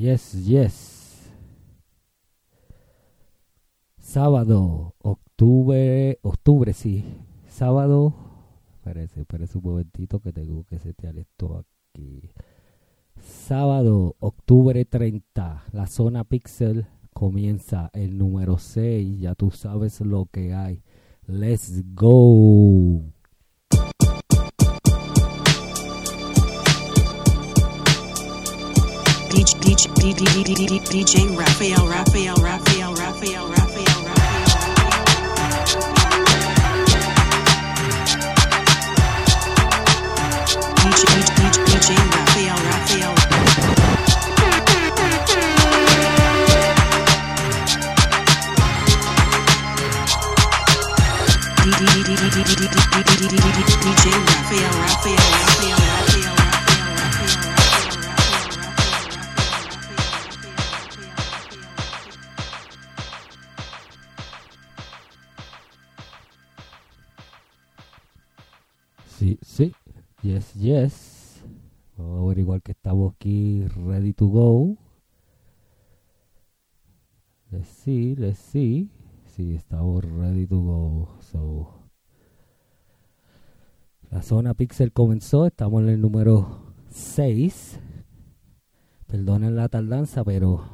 Yes, yes. Sábado, octubre, octubre, sí. Sábado, parece, parece un momentito que tengo que setear esto aquí. Sábado, octubre 30, la zona pixel comienza el número 6, ya tú sabes lo que hay. Let's go. DJ Raphael, Raphael, Raphael, Raphael, Raphael, DJ, DJ Raphael, Raphael. DJ Raphael, Raphael, Raphael, Yes, yes. Vamos a averiguar que estamos aquí ready to go. Let's see, let's see. Sí, estamos ready to go. So, la zona pixel comenzó. Estamos en el número 6. Perdonen la tardanza, pero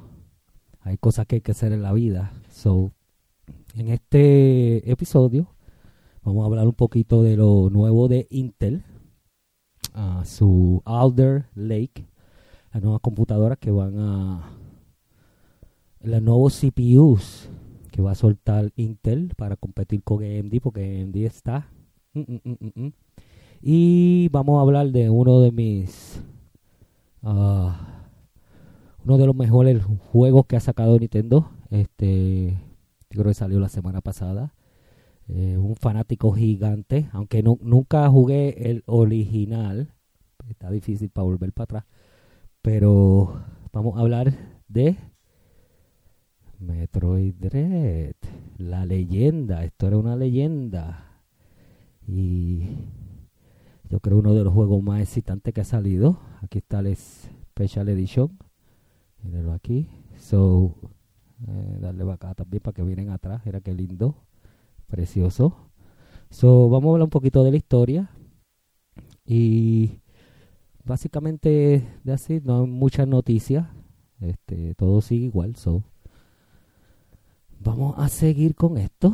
hay cosas que hay que hacer en la vida. So, en este episodio Vamos a hablar un poquito de lo nuevo de Intel, ah, su Alder Lake, las nuevas computadoras que van a, los nuevos CPUs que va a soltar Intel para competir con AMD, porque AMD está. mm, mm, mm. Y vamos a hablar de uno de mis, ah, uno de los mejores juegos que ha sacado Nintendo. Este, creo que salió la semana pasada eh, un fanático gigante, aunque no, nunca jugué el original, está difícil para volver para atrás, pero vamos a hablar de Metroid Dread, la leyenda, esto era una leyenda y yo creo uno de los juegos más excitantes que ha salido, aquí está el Special Edition, mírenlo aquí, so eh, darle acá también para que vienen atrás, era que lindo precioso. So, vamos a hablar un poquito de la historia. Y básicamente de así, no hay muchas noticias. Este, todo sigue igual. So, vamos a seguir con esto.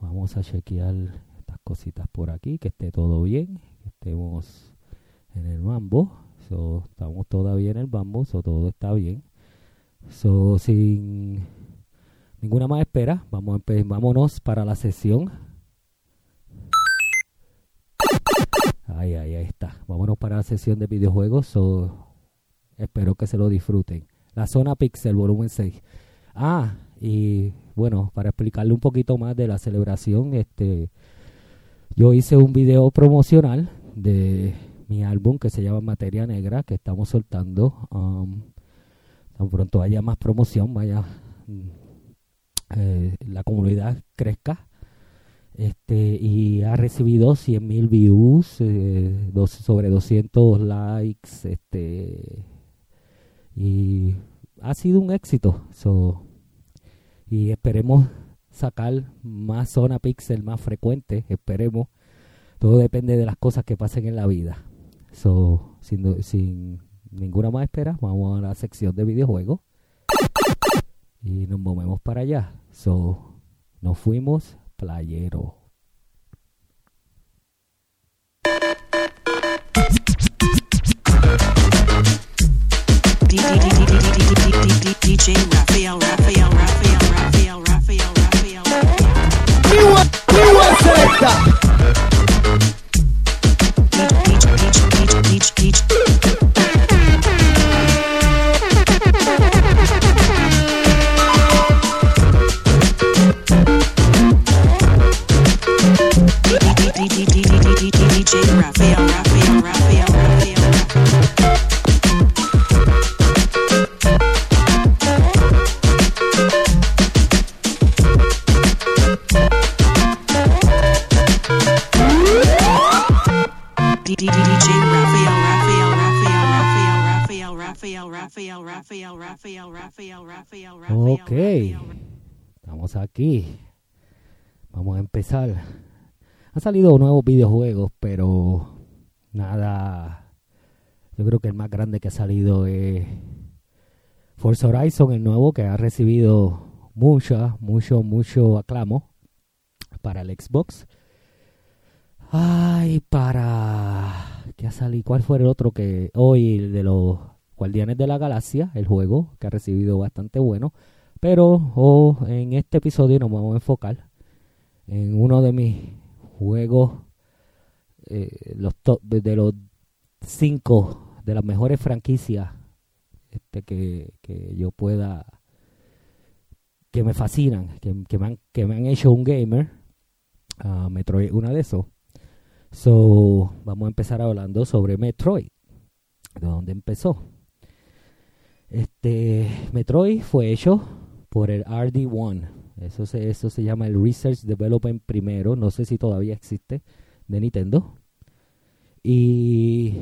Vamos a chequear estas cositas por aquí, que esté todo bien. Que estemos en el mambo. So, estamos todavía en el mambo, so, todo está bien. So, sin ninguna más espera, vamos a vámonos para la sesión. Ahí, ahí, ahí está. Vámonos para la sesión de videojuegos. So, espero que se lo disfruten. La zona Pixel, volumen 6. Ah, y bueno, para explicarle un poquito más de la celebración, este, yo hice un video promocional de mi álbum que se llama Materia Negra, que estamos soltando. Um, tan pronto haya más promoción, vaya eh, la comunidad crezca. Este y ha recibido 100.000 views eh, dos, sobre 200 likes este y ha sido un éxito. So, y esperemos sacar más zona pixel más frecuente esperemos. Todo depende de las cosas que pasen en la vida. So, sin, sin ninguna más espera vamos a la sección de videojuegos y nos movemos para allá. So, nos fuimos playero. DJ Raphael, Raphael, Raphael, Raphael, Raphael, Raphael. Ok, estamos aquí. Vamos a empezar han salido nuevos videojuegos, pero nada. Yo creo que el más grande que ha salido es Forza Horizon, el nuevo que ha recibido mucha, mucho, mucho aclamo para el Xbox. Ay, para. ¿Qué ha salido? ¿Cuál fue el otro que hoy? El de los Guardianes de la Galaxia, el juego que ha recibido bastante bueno. Pero oh, en este episodio nos vamos a enfocar en uno de mis juegos, eh, los top, de los cinco de las mejores franquicias este, que, que yo pueda, que me fascinan, que, que me, han, que me han hecho un gamer. Ah, Metroid, una de esos. So, vamos a empezar hablando sobre Metroid, de dónde empezó. Este Metroid fue hecho por el RD1. Eso se, eso se llama el Research Development primero. No sé si todavía existe de Nintendo. Y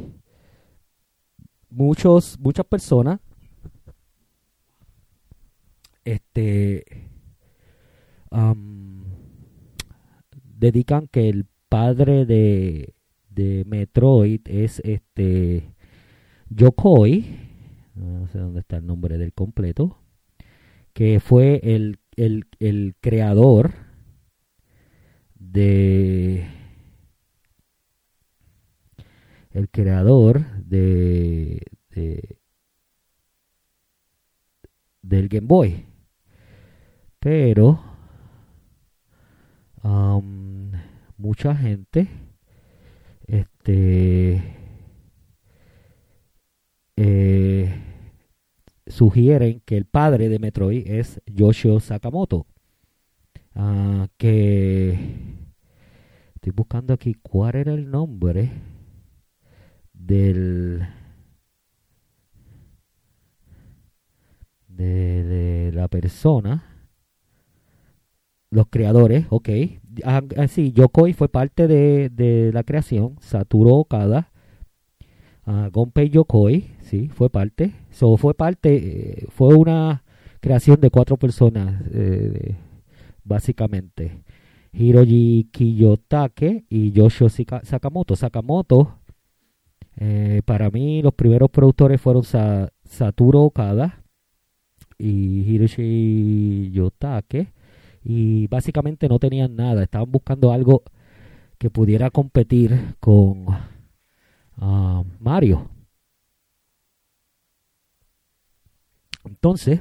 muchos, muchas personas este dedican que el padre de, de Metroid es este Yokoi, no sé dónde está el nombre del completo, que fue el, el, el creador de el creador de, de- del Game Boy. Pero am, mucha gente este eh, sugieren que el padre de Metroid es Yoshio Sakamoto Ah, que estoy buscando aquí cuál era el nombre del de, la persona los creadores, ok. Ah, ah, sí, Yokoi fue parte de, de la creación. Satoru Okada. ah, Gunpei Yokoi, sí, fue parte. So, fue parte, eh, fue una creación de cuatro personas, eh, básicamente. Hiroji Kiyotake y Yoshio Sakamoto. Sakamoto, eh, para mí, los primeros productores fueron Sa- Satoru Okada y Hiroshi Yotake y básicamente no tenían nada, estaban buscando algo que pudiera competir con ah, Mario. Entonces,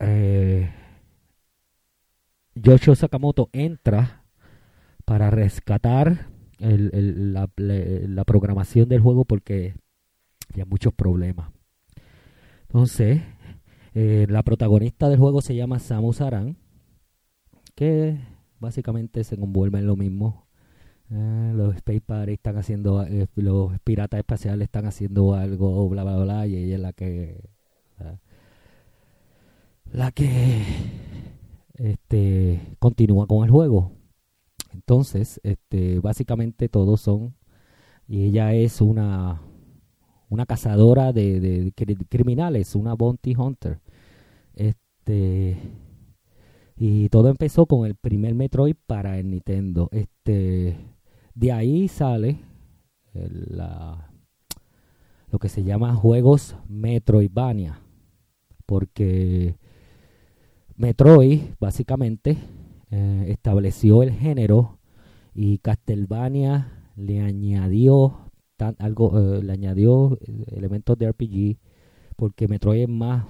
eh, Sakamoto entra para rescatar el- el- la, programación del juego porque había muchos problemas. Entonces, eh, la protagonista del juego se llama Samus Aran, que básicamente se envuelve en lo mismo. Eh, los Space Pirates están haciendo, eh, los piratas espaciales están haciendo algo, bla, bla, bla, y ella es la que, la que, este, continúa con el juego. Entonces, este, básicamente todos son, y ella es una, una cazadora de, de cri- criminales, una bounty hunter. Este, y todo empezó con el primer Metroid para el Nintendo. Este, de ahí sale el- la, lo que se llama juegos Metroidvania. Porque Metroid, básicamente, eh, estableció el género y Castlevania le añadió algo, eh, le añadió eh, elementos de RPG porque Metroid es más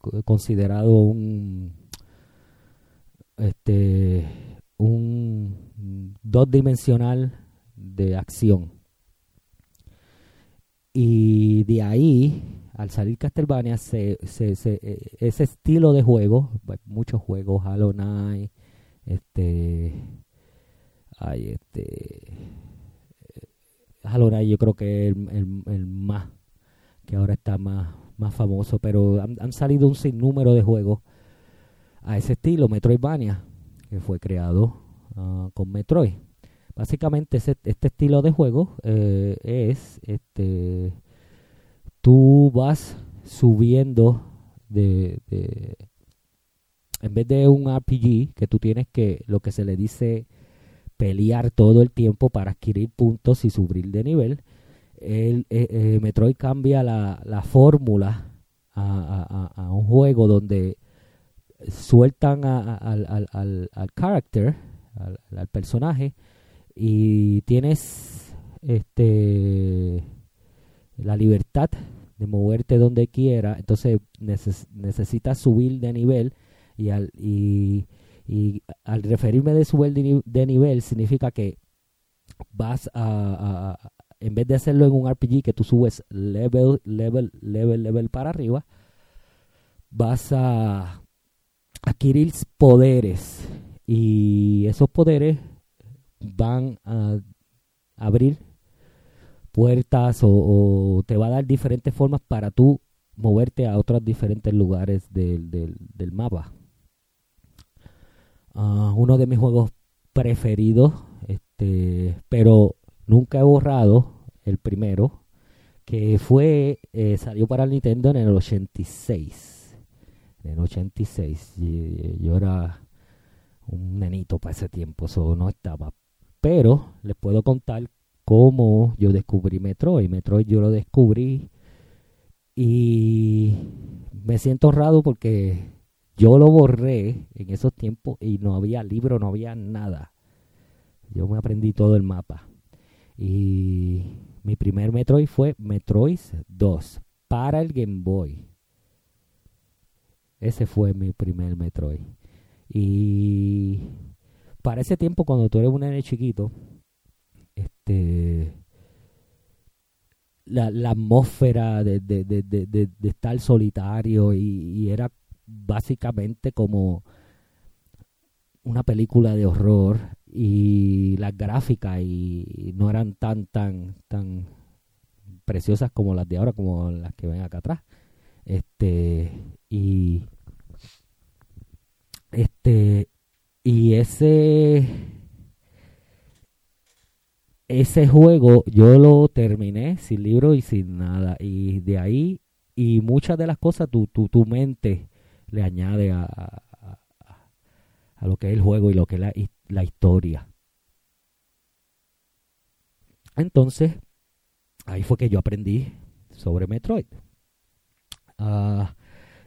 co- considerado un este un dos dimensional de acción. Y de ahí al salir Castlevania se, se, eh, ese estilo de juego pues, muchos juegos Hollow Knight este hay este eh, Knight yo creo que es el, el- el más que ahora está más más famoso pero han, han salido un sinnúmero de juegos a ese estilo. Metroidvania que fue creado ah, con Metroid. Básicamente ese- este estilo de juego eh, es este tú vas subiendo de, en vez de un RPG que tú tienes que lo que se le dice pelear todo el tiempo para adquirir puntos y subir de nivel el eh, eh, Metroid cambia la, la fórmula a, a- a- un juego donde sueltan a- al, al, al, al character al personaje y tienes este la libertad de moverte donde quiera entonces neces- necesitas subir de nivel y al y, y al referirme de subir de, ni- de nivel significa que vas a- en vez de hacerlo en un RPG que tú subes level level level level para arriba vas a adquirir poderes y esos poderes van a abrir puertas o, te va a dar diferentes formas para tú moverte a otros diferentes lugares del, del, mapa. Ah, uno de mis juegos preferidos, este, pero nunca he borrado el primero, que fue, eh, salió para Nintendo en el 86. En el 86. Y- yo era un nenito para ese tiempo, eso no estaba. Pero les puedo contar cómo yo descubrí Metroid. Metroid yo lo descubrí y me siento honrado porque yo lo borré en esos tiempos y no había libro, no había nada. Yo me aprendí todo el mapa. Y mi primer Metroid fue Metroid 2 para el Game Boy. Ese fue mi primer Metroid. Y para ese tiempo, cuando tú eres un nene chiquito, este la, atmósfera de, de, de- de estar solitario y, y era básicamente como una película de horror y las gráficas y no eran tan tan tan preciosas como las de ahora como las que ven acá atrás. Este y este y ese ese juego yo lo terminé sin libro y sin nada. Y de ahí y muchas de las cosas tu, tu, tu mente le añade a, a, lo que es el juego y lo que es la, la historia. Entonces ahí fue que yo aprendí sobre Metroid.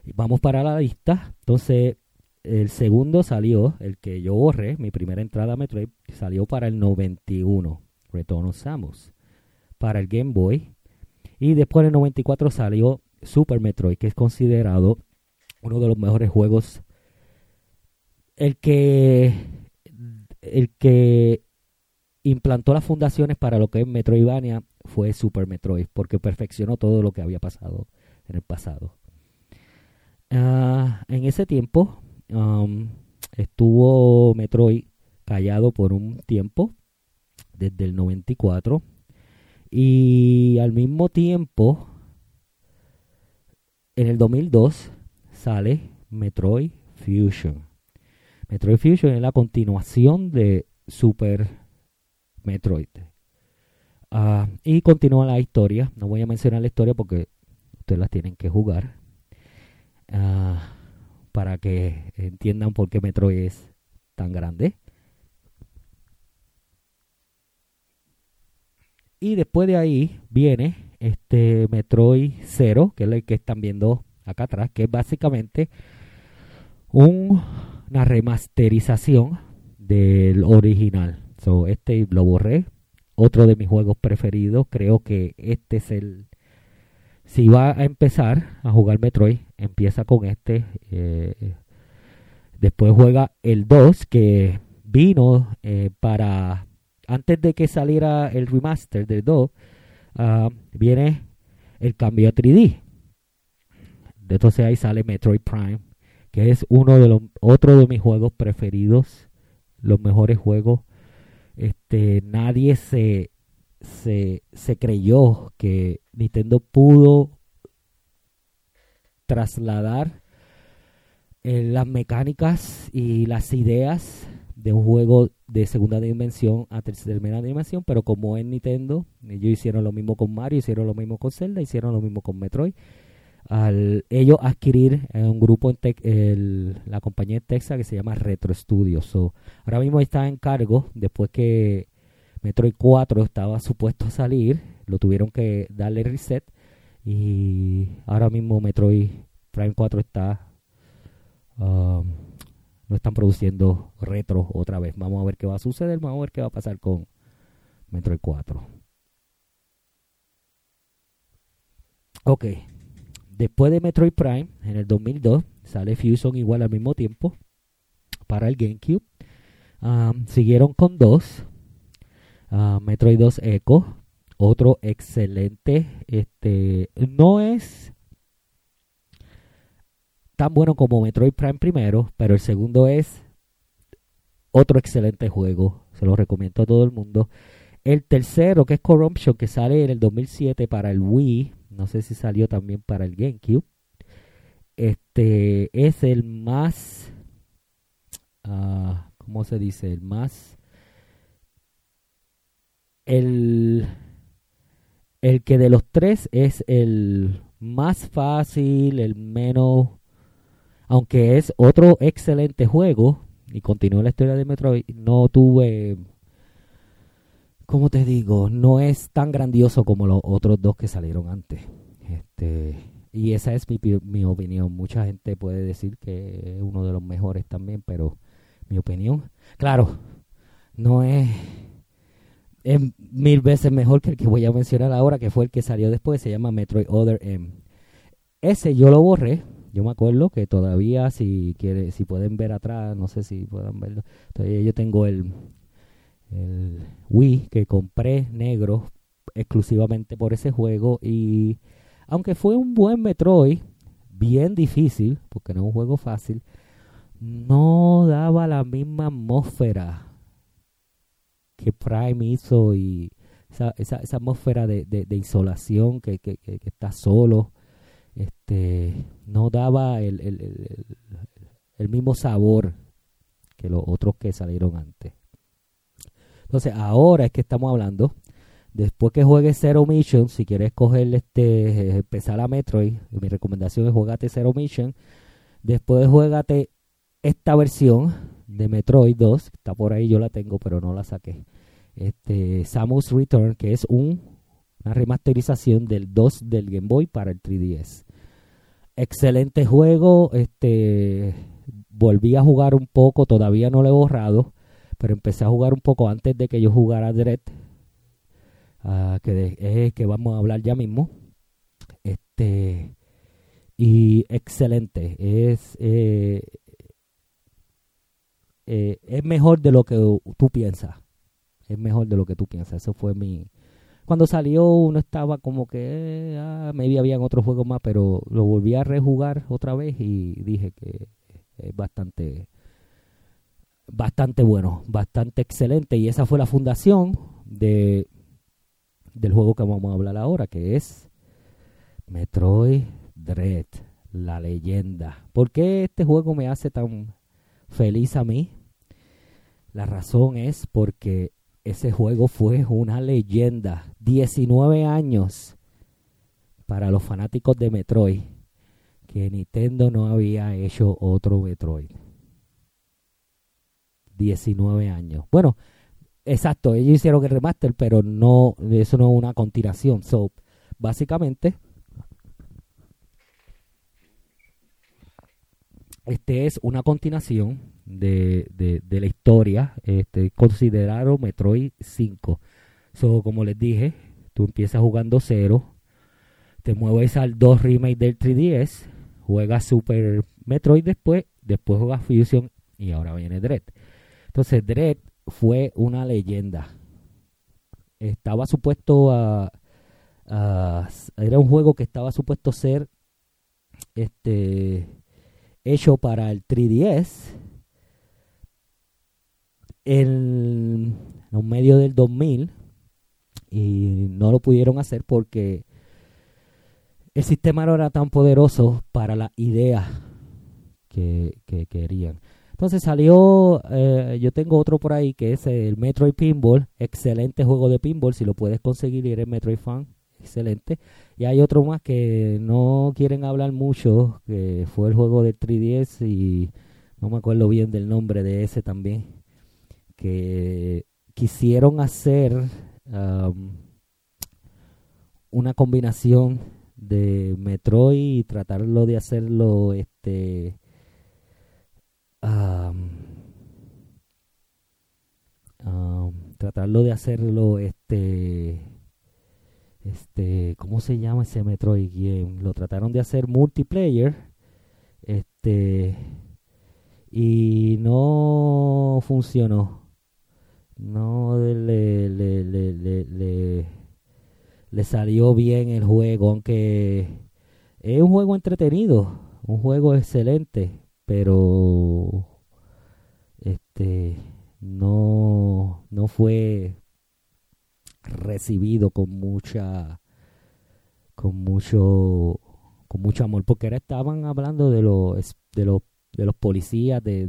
Y vamos para la lista entonces el segundo salió el que yo borré mi primera entrada a Metroid salió para el 91 Return Samus para el Game Boy. Y después en el 94 salió Super Metroid que es considerado uno de los mejores juegos. El que el que implantó las fundaciones para lo que es Metroidvania fue Super Metroid porque perfeccionó todo lo que había pasado en el pasado. Ah, en ese tiempo um, estuvo Metroid callado por un tiempo desde el 94 y al mismo tiempo en el 2002 sale Metroid Fusion. Metroid Fusion es la continuación de Super Metroid. Ah, y continúa la historia. No voy a mencionar la historia porque ustedes las tienen que jugar. Ah, para que entiendan por qué Metroid es tan grande Y después de ahí viene este Metroid 0, que es el que están viendo acá atrás, que es básicamente un- una remasterización del original. So, este lo borré. Otro de mis juegos preferidos. Creo que este es el. Si va a empezar a jugar Metroid, empieza con este. eh, después juega el 2, que vino eh, para antes de que saliera el remaster del 2, ah, viene el cambio a 3D. Entonces ahí sale Metroid Prime, que es uno de los otro de mis juegos preferidos, los mejores juegos. Este, nadie se, se, creyó que Nintendo pudo trasladar eh, las mecánicas y las ideas de un juego de segunda dimensión a tercera dimensión, pero como es Nintendo, ellos hicieron lo mismo con Mario, hicieron lo mismo con Zelda, hicieron lo mismo con Metroid. al ellos adquirir un grupo en Tex- el- la compañía en Texas que se llama Retro Studios. So, ahora mismo está en cargo después que Metroid 4 estaba supuesto a salir, lo tuvieron que darle reset y ahora mismo Metroid Prime 4 está um, no están produciendo retro otra vez. Vamos a ver qué va a suceder, vamos a ver qué va a pasar con Metroid 4. Ok, después de Metroid Prime, en el 2002, sale Fusion igual al mismo tiempo para el GameCube. Um, siguieron con dos. Ah, Metroid 2 Echo, otro excelente. Este no es tan bueno como Metroid Prime primero, pero el segundo es otro excelente juego. Se lo recomiendo a todo el mundo. El tercero, que es Corruption, que sale en el 2007 para el Wii. No sé si salió también para el GameCube. Este es el más. ah, ¿Cómo se dice? El más. El. El que de los tres es el más fácil, el menos. Aunque es otro excelente juego. Y continúa la historia de Metroid. No tuve. ¿Cómo te digo? No es tan grandioso como los otros dos que salieron antes. Este. Y esa es mi, mi opinión. Mucha gente puede decir que es uno de los mejores también, pero mi opinión, claro, no es, es mil veces mejor que el que voy a mencionar ahora, que fue el que salió después, se llama Metroid Other M. Ese yo lo borré, yo me acuerdo que todavía si quiere, si pueden ver atrás, no sé si puedan verlo, todavía yo tengo el, el Wii que compré negro exclusivamente por ese juego y aunque fue un buen Metroid, bien difícil, porque no es un juego fácil, no daba la misma atmósfera que Prime hizo y esa, esa, esa atmósfera de, de, de isolación que, que, que, que está solo, este, no daba el, el, el, el- mismo sabor que los otros que salieron antes. Entonces, ahora es que estamos hablando Después que juegues Zero Mission, si quieres coger este, empezar a Metroid, mi recomendación es jugate Zero Mission. Después juegate esta versión de Metroid 2, está por ahí, yo la tengo, pero no la saqué. Este, Samus Return, que es un, una remasterización del 2 del Game Boy para el 3DS. Excelente juego, este, volví a jugar un poco, todavía no lo he borrado, pero empecé a jugar un poco antes de que yo jugara Dread ah, que es el que vamos a hablar ya mismo. Este y excelente, es eh, eh, es mejor de lo que tú piensas, es mejor de lo que tú piensas. Eso fue mi cuando salió uno estaba como que eh, ah, maybe habían otros juegos más, pero lo volví a rejugar otra vez y dije que es bastante bastante bueno, bastante excelente y esa fue la fundación de del juego que vamos a hablar ahora, que es Metroid Dread, la leyenda. ¿Por qué este juego me hace tan feliz a mí? La razón es porque ese juego fue una leyenda. 19 años para los fanáticos de Metroid, que Nintendo no había hecho otro Metroid. 19 años. Bueno, Exacto, ellos hicieron el remaster, pero no, eso no es una continuación. So, básicamente, este es una continuación de, de, la historia. Este, consideraron Metroid 5. So, como les dije, tú empiezas jugando 0, te mueves al 2 remake del 3DS, juegas Super Metroid después, después juegas Fusion y ahora viene Dread. Entonces, Dread fue una leyenda. Estaba supuesto a, a- era un juego que estaba supuesto ser este hecho para el 3DS en los medios del 2000 y no lo pudieron hacer porque el sistema no era tan poderoso para la idea que, que querían. Entonces salió, eh, yo tengo otro por ahí que es el Metroid Pinball, excelente juego de pinball, si lo puedes conseguir y eres Metroid fan, excelente. Y hay otro más que no quieren hablar mucho, que fue el juego de 3DS y no me acuerdo bien del nombre de ese también, que quisieron hacer um, una combinación de Metroid y tratarlo de hacerlo este um, tratarlo de hacerlo este este cómo se llama ese Metroid game lo trataron de hacer multiplayer este y no funcionó no le, le, le, le, salió bien el juego aunque es un juego entretenido un juego excelente pero este no no fue recibido con mucha con mucho con mucho amor porque ahora estaban hablando de los de los de los policías de,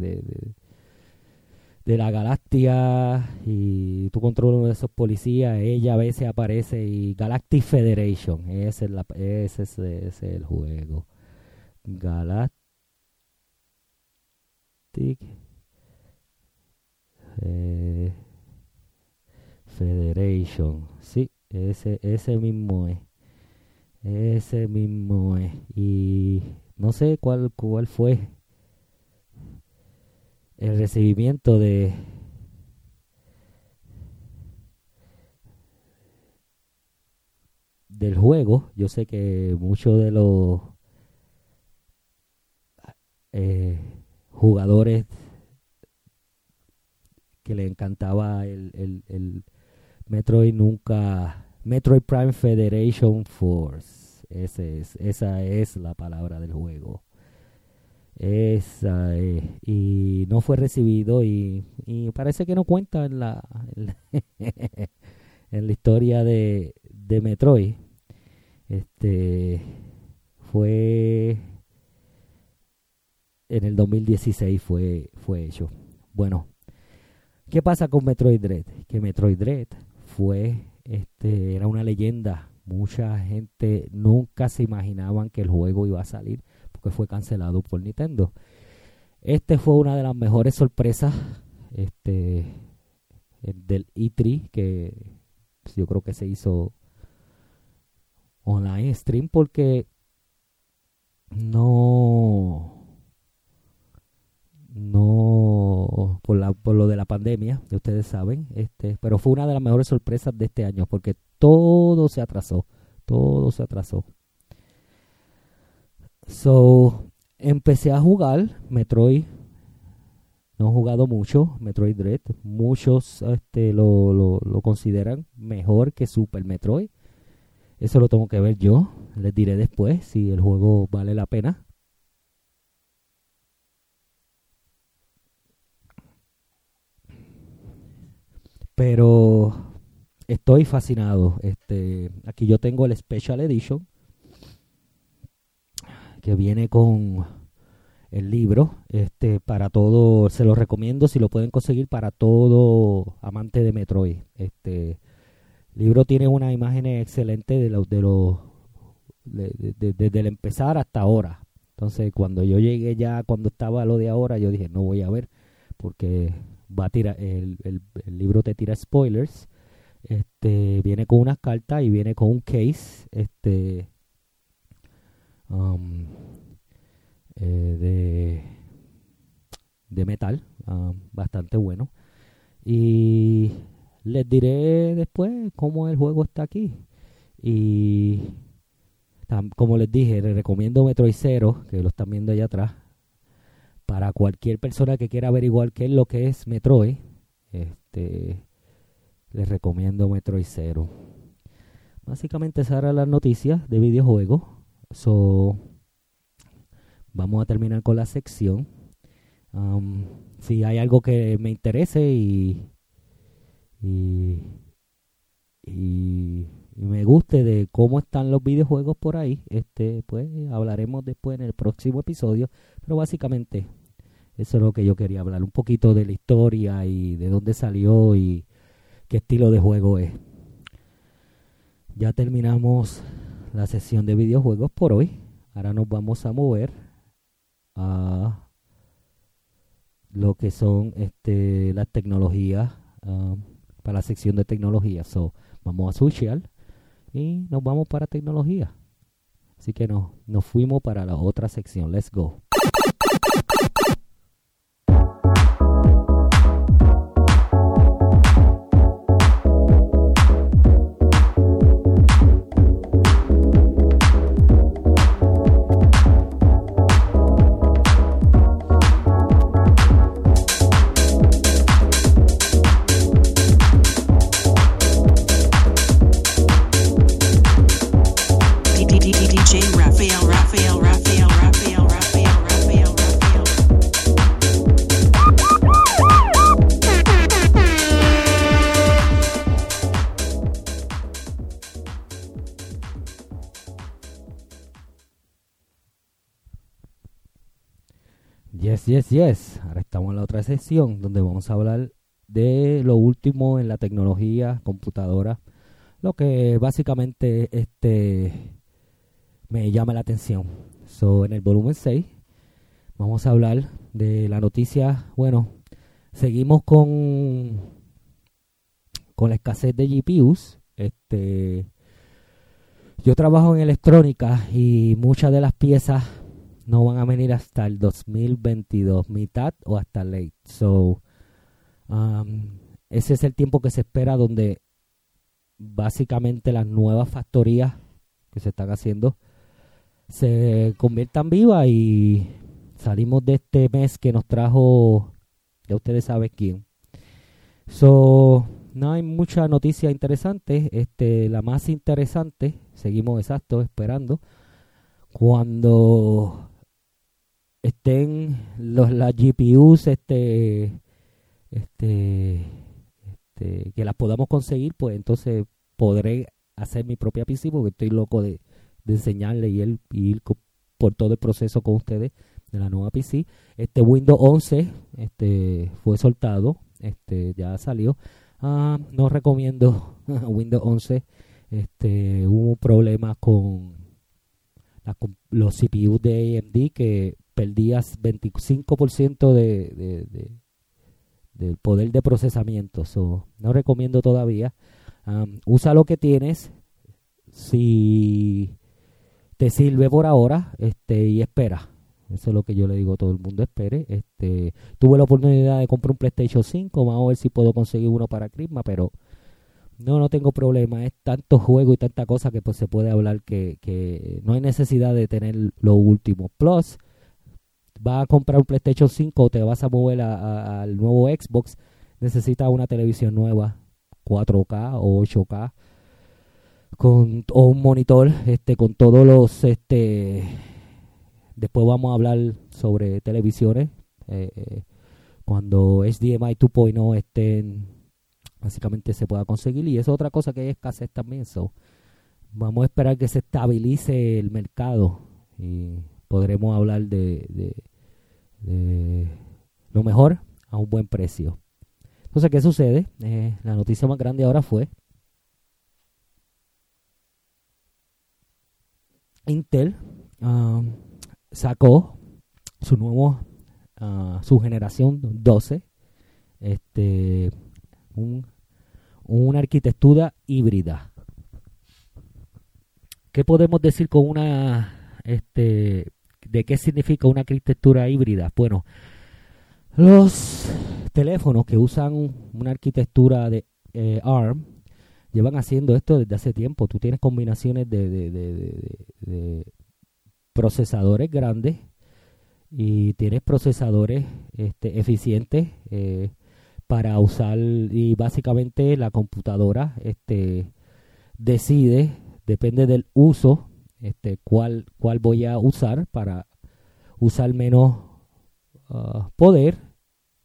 de la galaxia y tú controlas uno de esos policías ella a veces aparece y Galactic Federation ese es la ese es, ese es el juego Galactic Federation. Sí, ese, ese mismo es. Ese mismo es. Y no sé cuál, cuál fue el recibimiento de del juego. Yo sé que muchos de los eh, jugadores que le encantaba el, el, el Metroid nunca Metroid Prime Federation Force ese es, esa es la palabra del juego esa es. y no fue recibido y, y, parece que no cuenta en la en la, en la historia de, de Metroid este fue en el 2016 fue fue hecho bueno ¿Qué pasa con Metroid Dread? Que Metroid Dread fue, este, era una leyenda. Mucha gente nunca se imaginaban que el juego iba a salir porque fue cancelado por Nintendo. Este fue una de las mejores sorpresas este, del E3 que yo creo que se hizo online stream porque no no por, la, por lo de la pandemia, ustedes saben, este, pero fue una de las mejores sorpresas de este año porque todo se atrasó, todo se atrasó. So, empecé a jugar Metroid, no he jugado mucho, Metroid Dread, muchos este, lo, lo, lo consideran mejor que Super Metroid. Eso lo tengo que ver yo, les diré después si el juego vale la pena. pero estoy fascinado. Este, aquí yo tengo el Special Edition que viene con el libro. Este, para todo, se lo recomiendo si lo pueden conseguir para todo amante de Metroid. Este libro tiene una imagen excelente de los de los desde de, de, de, el empezar hasta ahora. Entonces, cuando yo llegué ya, cuando estaba lo de ahora, yo dije, no voy a ver, porque va a tirar, el, el, el, libro te tira spoilers. Este, viene con unas cartas y viene con un case, este, um, eh, de, de metal, um, bastante bueno. Y les diré después cómo el juego está aquí. Y como les dije, les recomiendo Metroid Zero, que lo están viendo allá atrás para cualquier persona que quiera averiguar qué es lo que es Metroid, este, les recomiendo Metroid Zero. Básicamente esas eran las noticias de videojuegos. So, vamos a terminar con la sección. Um, si hay algo que me interese y, y, y, y, me guste de cómo están los videojuegos por ahí, este, pues hablaremos después en el próximo episodio. Pero básicamente eso es lo que yo quería hablar, un poquito de la historia y de dónde salió y qué estilo de juego es. ya terminamos la sesión de videojuegos por hoy. Ahora nos vamos a mover a lo que son este, las tecnologías, ah, para la sección de tecnología. So, vamos a switchar y nos vamos para tecnología. Así que no, nos fuimos para la otra sección. Let's go. Yes, yes, yes. Ahora estamos en la otra sección donde vamos a hablar de lo último en la tecnología, computadora, lo que básicamente este me llama la atención. So, en el volumen 6 vamos a hablar de la noticia, bueno, seguimos con con la escasez de GPUs, este yo trabajo en electrónica y muchas de las piezas no van a venir hasta el 2022, mitad o hasta late. So, um, ese es el tiempo que se espera donde básicamente las nuevas factorías que se están haciendo se conviertan vivas y salimos de este mes que nos trajo, ya ustedes saben quién. So, no hay mucha noticia interesante. Este, la más interesante, seguimos exacto esperando cuando estén los las GPUs este este este que las podamos conseguir pues entonces podré hacer mi propia PC porque estoy loco de, de enseñarle y, el, y ir por todo el proceso con ustedes de la nueva PC este Windows 11 este fue soltado este ya salió Ah, no recomiendo Windows 11 este hubo problemas con la com- los CPUs de AMD que perdías 25% de, de, de- del poder de procesamiento. So, no recomiendo todavía. Am, usa lo que tienes. Si te sirve por ahora, este, y espera. Eso es lo que yo le digo a todo el mundo, espere. Este, tuve la oportunidad de comprar un PlayStation 5, vamos a ver si puedo conseguir uno para Christmas, pero no, no tengo problema. Es tanto juego y tanta cosa que pues se puede hablar que, no hay necesidad de tener lo último. Plus, vas a comprar un PlayStation 5 o te vas a mover a- al nuevo Xbox, necesitas una televisión nueva, 4K o 8K, con, o un monitor este, con todos los... este Después vamos a hablar sobre televisiones. eh, cuando HDMI 2.0 estén, básicamente se pueda conseguir. Y es otra cosa que hay escasez también. So, vamos a esperar que se estabilice el mercado y podremos hablar de, de, de lo mejor a un buen precio. Entonces, ¿qué sucede? Eh, la noticia más grande ahora fue Intel ah, sacó su nuevo ah, su generación 12 este un, una arquitectura híbrida ¿qué podemos decir con una este de qué significa una arquitectura híbrida? bueno los teléfonos que usan una arquitectura de eh, ARM llevan haciendo esto desde hace tiempo. Tú tienes combinaciones de, de- procesadores grandes y tienes procesadores este, eficientes eh, para usar y básicamente la computadora este, decide, depende del uso, este, cuál, cuál voy a usar para usar menos ah, poder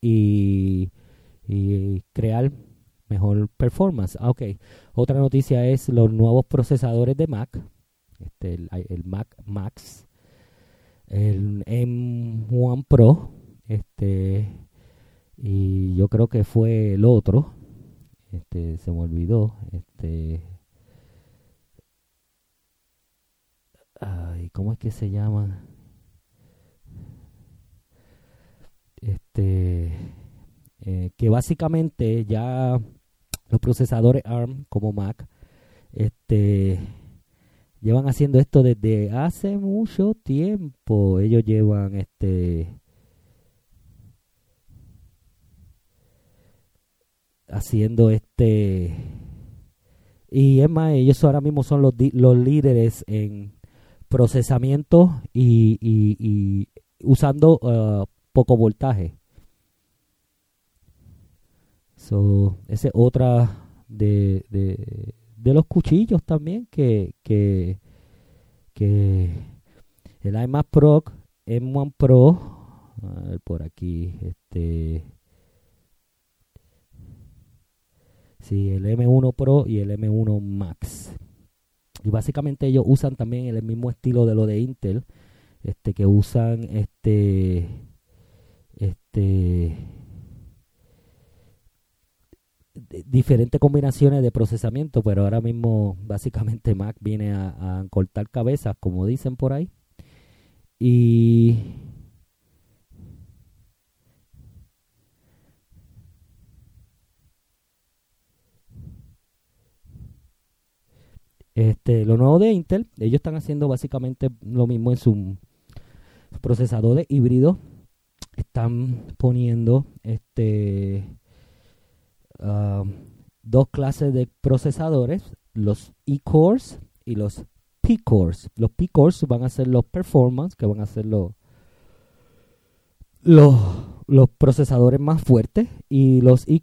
y crear mejor performance. Ah, ok. Otra noticia es los nuevos procesadores de Mac. Este, el, Mac Max. El M1 Pro. Este. Y yo creo que fue el otro. Este, se me olvidó. Este. ay, ¿cómo es que se llama? Este, eh, que básicamente ya los procesadores ARM como Mac, este, llevan haciendo esto desde hace mucho tiempo. Ellos llevan este haciendo este y es más ellos ahora mismo son los, los líderes en procesamiento y, y- y usando uh, poco voltaje so esa es otra de, de, los cuchillos también que que, que el iMac Pro M1 Pro a ver por aquí este Sí, el M1 Pro y el M1 Max. Y básicamente ellos usan también el mismo estilo de lo de Intel, este que usan este este diferentes combinaciones de procesamiento, pero ahora mismo básicamente Mac viene a, a cortar cabezas, como dicen por ahí. Y Este, lo nuevo de Intel, ellos están haciendo básicamente lo mismo en su procesador de híbrido. Están poniendo este ah, dos clases de procesadores, los E-cores y los P-cores. Los P-cores van a ser los performance, que van a ser los los, procesadores más fuertes y los y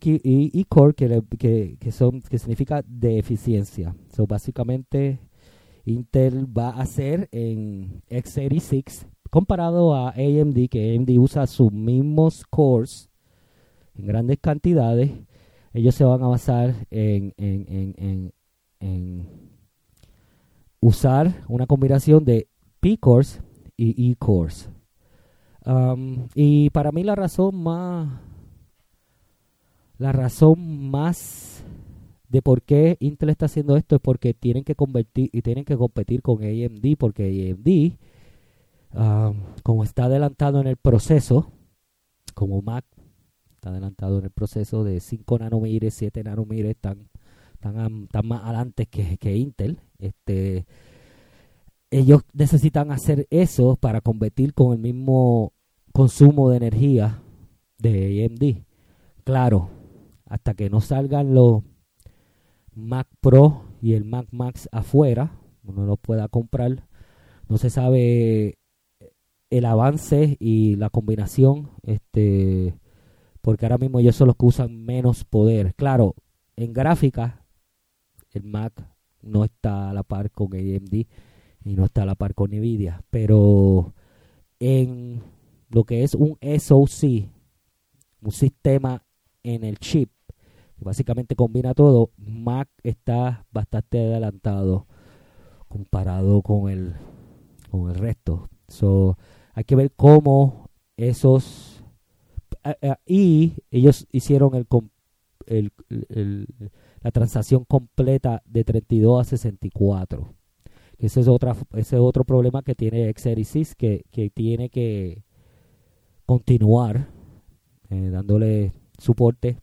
E-core que, que, que son que significa de eficiencia. So básicamente Intel va a hacer en x86 comparado a AMD que AMD usa sus mismos cores en grandes cantidades. Ellos se van a basar en, en, en, en, usar una combinación de P-cores y E-cores. Um, y para mí la razón más la razón más de por qué Intel está haciendo esto es porque tienen que convertir y tienen que competir con AMD porque AMD um, como está adelantado en el proceso como Mac está adelantado en el proceso de 5 nanómetros 7 nanómetros están, están, están más adelante que, que Intel este ellos necesitan hacer eso para competir con el mismo consumo de energía de AMD. Claro, hasta que no salgan los Mac Pro y el Mac Max afuera, uno los pueda comprar, no se sabe el avance y la combinación, este, porque ahora mismo ellos son los que usan menos poder. Claro, en gráfica, el Mac no está a la par con AMD y no está a la par con Nvidia, pero en lo que es un SoC, un sistema en el chip, que básicamente combina todo, Mac está bastante adelantado comparado con el con el resto. So, hay que ver cómo esos y ellos hicieron el, el- la transacción completa de 32 a 64 ese es otra ese es otro problema que tiene X86 que, que tiene que continuar eh, dándole soporte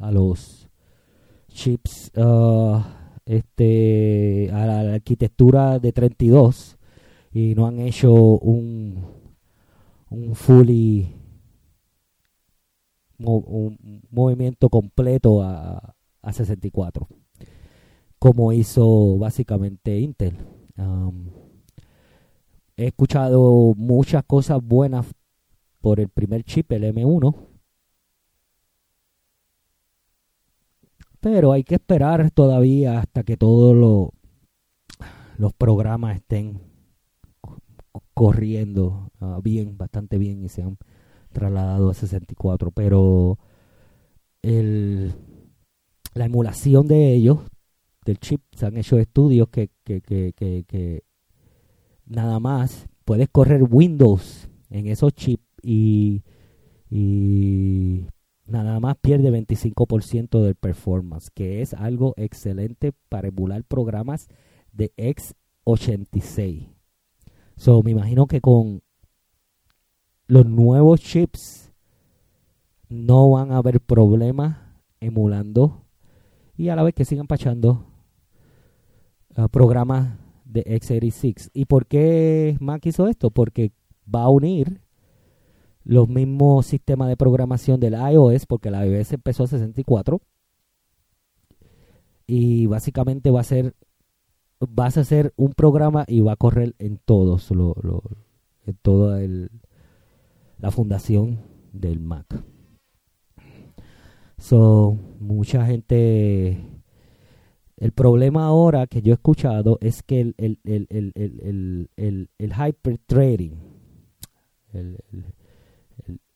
a los chips ah, este a la, arquitectura de 32 y no han hecho un un fully un movimiento completo a, a 64 como hizo básicamente Intel. He escuchado muchas cosas buenas por el primer chip, el M1. Pero hay que esperar todavía hasta que todos lo- los programas estén co- corriendo ah, bien, bastante bien y se han trasladado a 64. Pero la emulación de ellos del chip se han hecho estudios que, nada más puedes correr Windows en esos chips y, y nada más pierde 25% del performance, que es algo excelente para emular programas de x86. So, me imagino que con los nuevos chips no van a haber problemas emulando y a la vez que sigan pachando uh, programas de x86. ¿Y por qué Mac hizo esto? Porque va a unir los mismos sistemas de programación del iOS, porque la iOS empezó a 64 y básicamente va a ser vas a hacer un programa y va a correr en todos lo, lo, en toda el, la fundación del Mac. So, mucha gente el problema ahora que yo he escuchado es que el, el, el, el, el, hyper trading, el,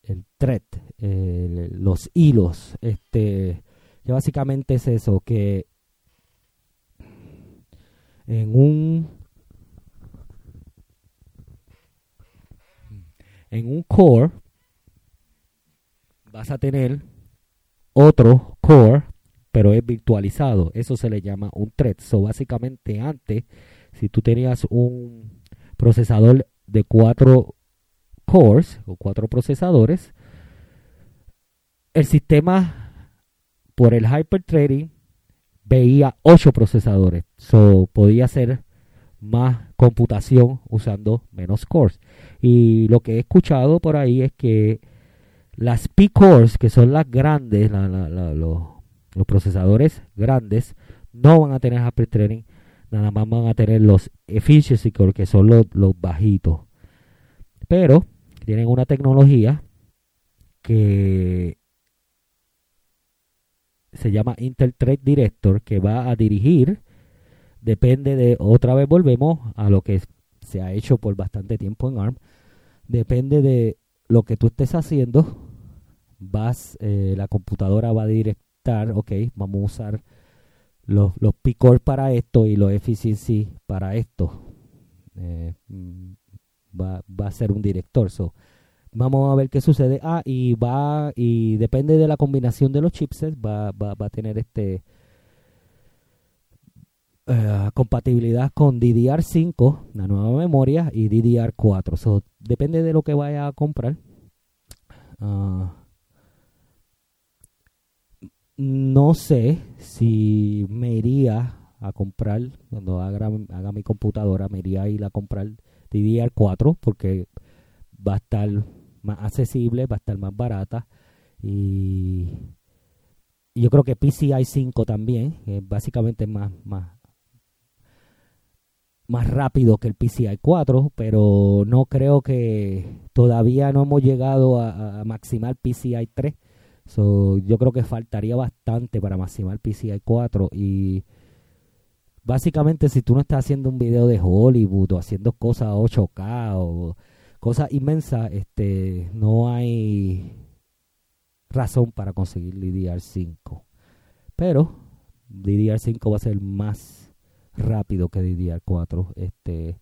el, thread, los hilos, este, que básicamente es eso, que en un en un core vas a tener otro core pero es virtualizado. Eso se le llama un thread. So básicamente antes si tú tenías un procesador de cuatro cores o cuatro procesadores el sistema por el hyperthreading veía ocho procesadores. So podía hacer más computación usando menos cores. Y lo que he escuchado por ahí es que las P-cores que son las grandes los, procesadores grandes no van a tener hyperthreading nada más van a tener los efficiency core que son los, los bajitos. Pero tienen una tecnología que se llama Intel Thread Director que va a dirigir depende de otra vez volvemos a lo que se ha hecho por bastante tiempo en ARM depende de lo que tú estés haciendo vas eh, la computadora va a directar ok vamos a usar los, los P-core para esto y los efficiency para esto. Eh, mm, va, va a ser un director. So, vamos a ver qué sucede. Ah y va y depende de la combinación de los chipsets va, va, va a tener este eh, compatibilidad con DDR5 la nueva memoria y DDR4 so, depende de lo que vaya a comprar. Ah, no sé si me iría a comprar cuando haga, haga mi computadora me iría a ir a comprar DDR4 porque va a estar más accesible, va a estar más barata. Y, yo creo que PCI 5 también, eh, básicamente más, más, más rápido que el PCI 4, pero no creo que todavía no hemos llegado a, a- maximar PCI 3. So, yo creo que faltaría bastante para maximar PCI 4 y básicamente si tú no estás haciendo un video de Hollywood o haciendo cosas 8K o cosas inmensas, este, no hay razón para conseguir DDR5. Pero DDR5 va a ser más rápido que DDR4, este,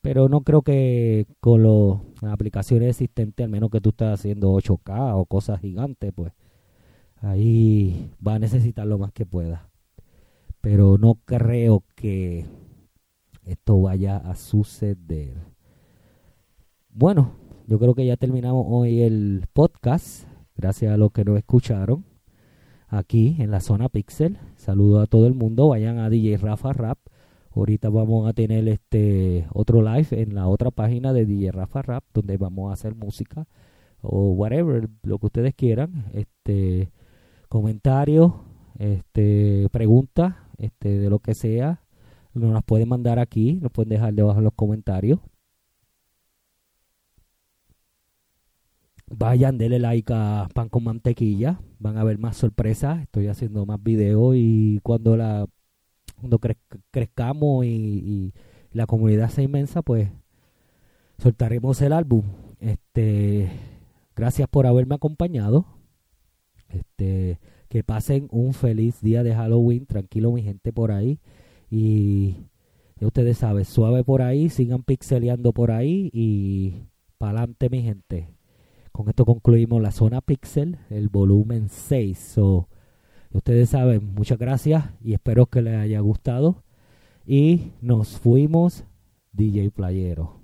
pero no creo que con lo- las aplicaciones existentes, al menos que tú estés haciendo 8K o cosas gigantes, pues ahí va a necesitar lo más que pueda. Pero no creo que esto vaya a suceder. Bueno, yo creo que ya terminamos hoy el podcast. Gracias a los que nos escucharon aquí en la zona Pixel. Saludo a todo el mundo. Vayan a DJ Rafa Rap. Ahorita vamos a tener este otro live en la otra página de DJ Rafa Rap donde vamos a hacer música o whatever, lo que ustedes quieran. Este comentarios, este preguntas, este de lo que sea, nos las pueden mandar aquí, nos pueden dejar debajo en los comentarios. Vayan, denle like a Pan con Mantequilla. Van a ver más sorpresas. Estoy haciendo más videos y cuando la cuando cre- crezcamos y, y la comunidad sea inmensa, pues soltaremos el álbum. Este, gracias por haberme acompañado. Este, que pasen un feliz día de Halloween. Tranquilo, mi gente por ahí. Y ya ustedes saben, suave por ahí, sigan pixeleando por ahí y pa'lante, mi gente. Con esto concluimos la zona Pixel, el volumen 6. So, ustedes saben, muchas gracias y espero que les haya gustado. Y nos fuimos, DJ Playero.